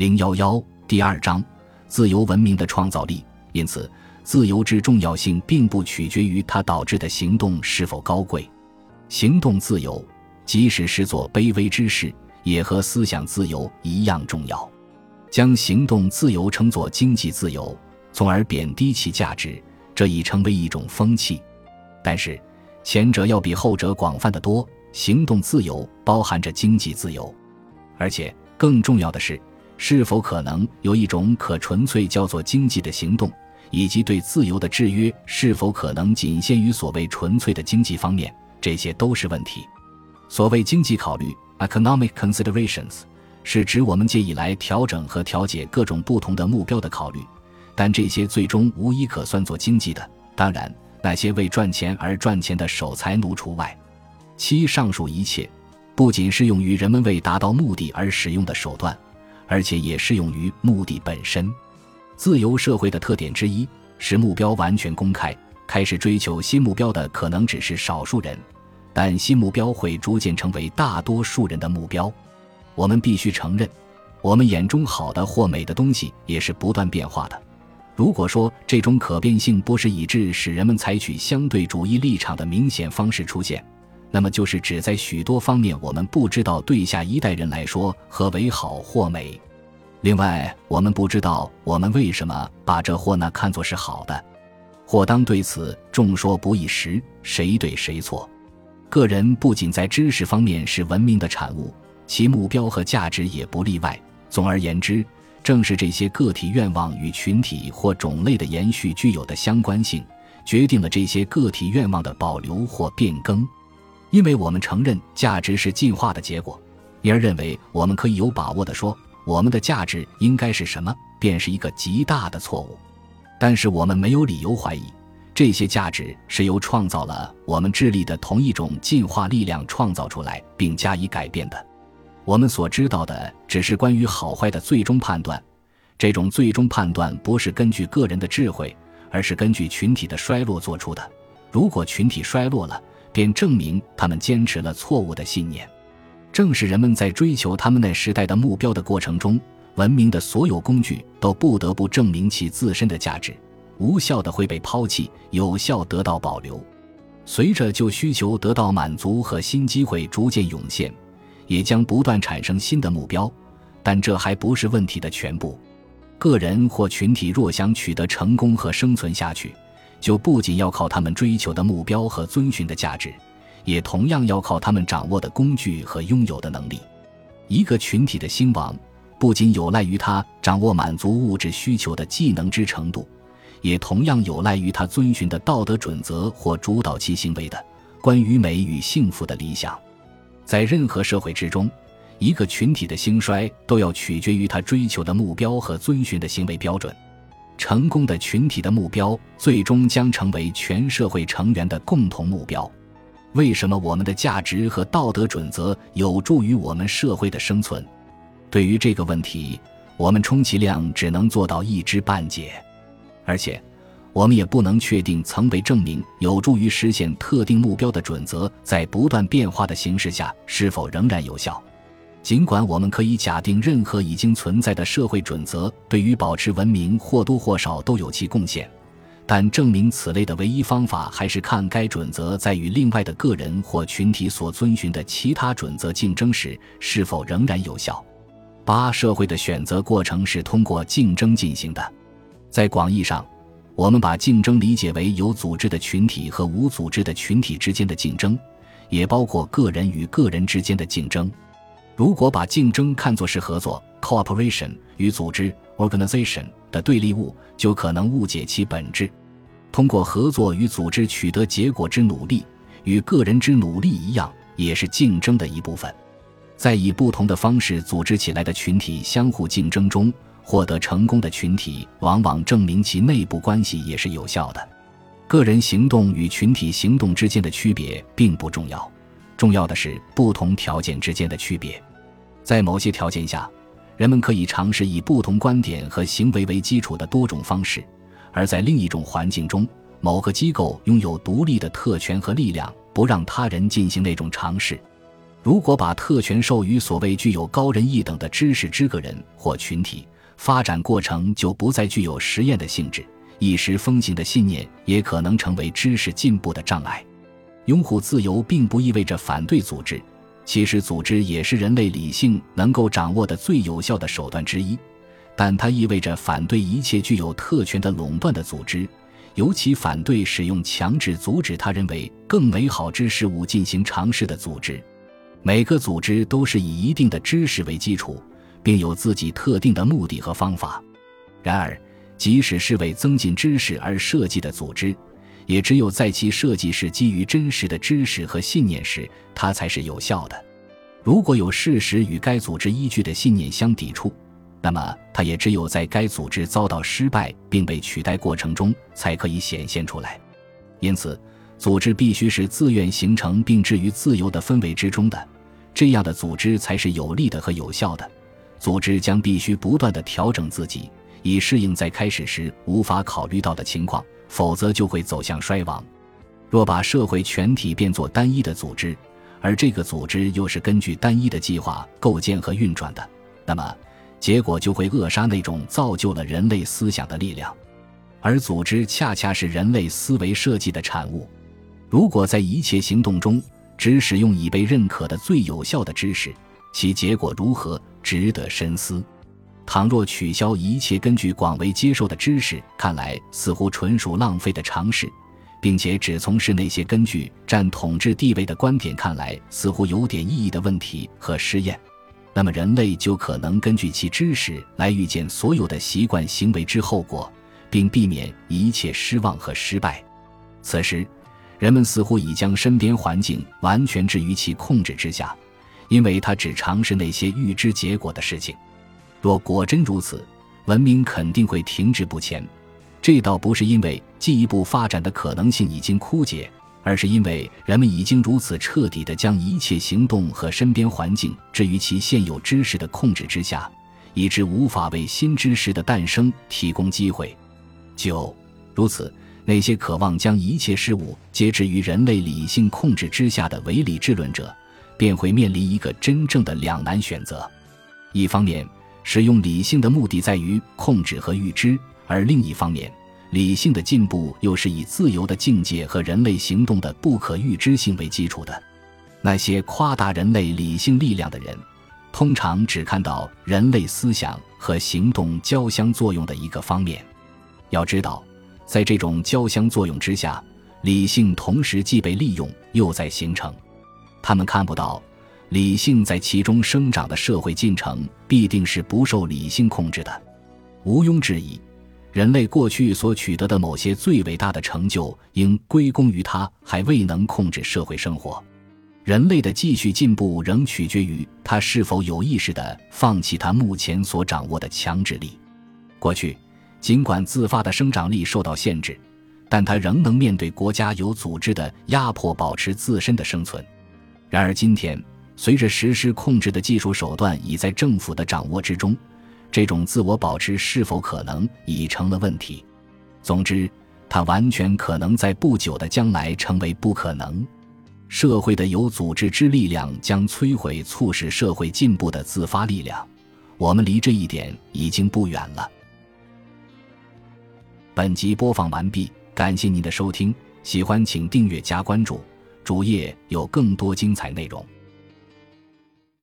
零幺幺第二章：自由文明的创造力。因此，自由之重要性并不取决于它导致的行动是否高贵。行动自由，即使是做卑微之事，也和思想自由一样重要。将行动自由称作经济自由，从而贬低其价值，这已成为一种风气。但是，前者要比后者广泛的多。行动自由包含着经济自由，而且更重要的是，是否可能有一种可纯粹叫做经济的行动，以及对自由的制约是否可能仅限于所谓纯粹的经济方面，这些都是问题。所谓经济考虑 （economic considerations） 是指我们借以来调整和调节各种不同的目标的考虑，但这些最终无一可算作经济的。当然，那些为赚钱而赚钱的守财奴除外。其上述一切，不仅适用于人们为达到目的而使用的手段，而且也适用于目的本身。自由社会的特点之一是目标完全公开，开始追求新目标的可能只是少数人，但新目标会逐渐成为大多数人的目标。我们必须承认，我们眼中好的或美的东西也是不断变化的。如果说这种可变性不是以致使人们采取相对主义立场的明显方式出现，那么就是指在许多方面我们不知道对下一代人来说何为好或美。另外，我们不知道我们为什么把这或那看作是好的，或当对此众说不一时，谁对谁错。个人不仅在知识方面是文明的产物，其目标和价值也不例外。总而言之，正是这些个体愿望与群体或种类的延续具有的相关性，决定了这些个体愿望的保留或变更。因为我们承认价值是进化的结果，因而认为我们可以有把握地说我们的价值应该是什么，便是一个极大的错误。但是我们没有理由怀疑，这些价值是由创造了我们智力的同一种进化力量创造出来并加以改变的。我们所知道的只是关于好坏的最终判断，这种最终判断不是根据个人的智慧，而是根据群体的衰落做出的。如果群体衰落了，便证明他们坚持了错误的信念。正是人们在追求他们那时代的目标的过程中，文明的所有工具都不得不证明其自身的价值。无效的会被抛弃，有效得到保留。随着旧需求得到满足和新机会逐渐涌现，也将不断产生新的目标。但这还不是问题的全部。个人或群体若想取得成功和生存下去，就不仅要靠他们追求的目标和遵循的价值，也同样要靠他们掌握的工具和拥有的能力。一个群体的兴亡，不仅有赖于他掌握满足物质需求的技能之程度，也同样有赖于他遵循的道德准则或主导其行为的关于美与幸福的理想。在任何社会之中，一个群体的兴衰都要取决于他追求的目标和遵循的行为标准。成功的群体的目标，最终将成为全社会成员的共同目标。为什么我们的价值和道德准则有助于我们社会的生存？对于这个问题，我们充其量只能做到一知半解，而且，我们也不能确定曾被证明有助于实现特定目标的准则，在不断变化的形势下是否仍然有效。尽管我们可以假定任何已经存在的社会准则对于保持文明或多或少都有其贡献，但证明此类的唯一方法还是看该准则在与另外的个人或群体所遵循的其他准则竞争时是否仍然有效。八、社会的选择过程是通过竞争进行的。在广义上，我们把竞争理解为有组织的群体和无组织的群体之间的竞争，也包括个人与个人之间的竞争。如果把竞争看作是合作 （cooperation） 与组织 （organization） 的对立物，就可能误解其本质。通过合作与组织取得结果之努力，与个人之努力一样，也是竞争的一部分。在以不同的方式组织起来的群体相互竞争中获得成功的群体，往往证明其内部关系也是有效的。个人行动与群体行动之间的区别并不重要，重要的是不同条件之间的区别。在某些条件下，人们可以尝试以不同观点和行为为基础的多种方式；而在另一种环境中，某个机构拥有独立的特权和力量，不让他人进行那种尝试。如果把特权授予所谓具有高人一等的知识之个人或群体，发展过程就不再具有实验的性质，一时风行的信念也可能成为知识进步的障碍。拥护自由并不意味着反对组织，其实组织也是人类理性能够掌握的最有效的手段之一，但它意味着反对一切具有特权的垄断的组织。尤其反对使用强制阻止他认为更美好之事物进行尝试的组织。每个组织都是以一定的知识为基础，并有自己特定的目的和方法。然而，即使是为增进知识而设计的组织，也只有在其设计是基于真实的知识和信念时，它才是有效的。如果有事实与该组织依据的信念相抵触，那么，它也只有在该组织遭到失败并被取代过程中才可以显现出来。因此，组织必须是自愿形成并置于自由的氛围之中的，这样的组织才是有利的和有效的。组织将必须不断地调整自己，以适应在开始时无法考虑到的情况，否则就会走向衰亡。若把社会全体变作单一的组织，而这个组织又是根据单一的计划构建和运转的，那么。结果就会扼杀那种造就了人类思想的力量，而组织恰恰是人类思维设计的产物。如果在一切行动中只使用已被认可的最有效的知识，其结果如何，值得深思。倘若取消一切根据广为接受的知识看来似乎纯属浪费的尝试，并且只从事那些根据占统治地位的观点看来似乎有点意义的问题和实验。那么，人类就可能根据其知识来预见所有的习惯行为之后果，并避免一切失望和失败。此时，人们似乎已将身边环境完全置于其控制之下，因为他只尝试那些预知结果的事情。若果真如此，文明肯定会停滞不前。这倒不是因为进一步发展的可能性已经枯竭。而是因为人们已经如此彻底地将一切行动和身边环境置于其现有知识的控制之下，以致无法为新知识的诞生提供机会。九，如此，那些渴望将一切事物皆置于人类理性控制之下的唯理智论者，便会面临一个真正的两难选择：一方面，使用理性的目的在于控制和预知；而另一方面，理性的进步又是以自由的境界和人类行动的不可预知性为基础的。那些夸大人类理性力量的人，通常只看到人类思想和行动交相作用的一个方面。要知道，在这种交相作用之下，理性同时既被利用又在形成。他们看不到，理性在其中生长的社会进程必定是不受理性控制的。毋庸置疑。人类过去所取得的某些最伟大的成就，应归功于他还未能控制社会生活。人类的继续进步仍取决于他是否有意识地放弃他目前所掌握的强制力。过去，尽管自发的生长力受到限制，但他仍能面对国家有组织的压迫保持自身的生存。然而，今天随着实施控制的技术手段已在政府的掌握之中。这种自我保持是否可能已成了问题。总之，它完全可能在不久的将来成为不可能。社会的有组织之力量将摧毁促使社会进步的自发力量。我们离这一点已经不远了。本集播放完毕，感谢您的收听。喜欢请订阅加关注，主页有更多精彩内容。